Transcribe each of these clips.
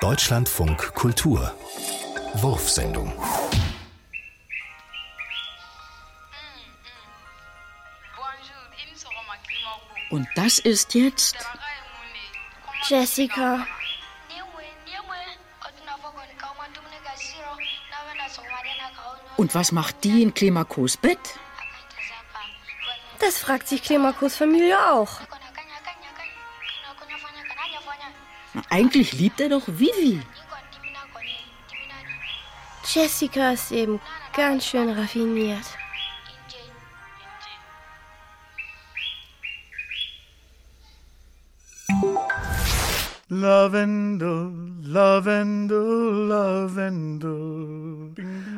Deutschlandfunk Kultur Wurfsendung Und das ist jetzt Jessica. Und was macht die in Klimakos Bett? Das fragt sich Klimakos Familie auch. Na, eigentlich liebt er doch Vivi. Jessica ist eben ganz schön raffiniert. Lavendel, Lavendel, Lavendel.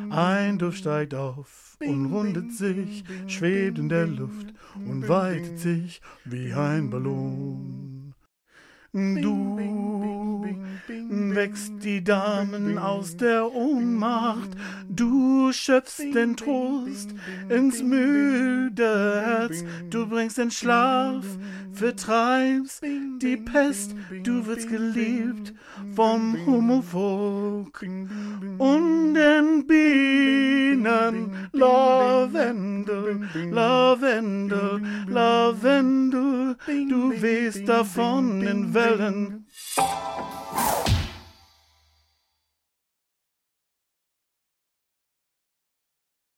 Ein Duft steigt auf und rundet sich, schwebt in der Luft und weitet sich wie ein Ballon. Du wächst die Damen aus der Ohnmacht, du schöpfst den Trost ins müde Herz, du bringst den Schlaf, vertreibst die Pest, du wirst geliebt vom Hummelvolk und den Bienen, Lavendel, Lavendel, Lavendel, du wehst davon in Wellen.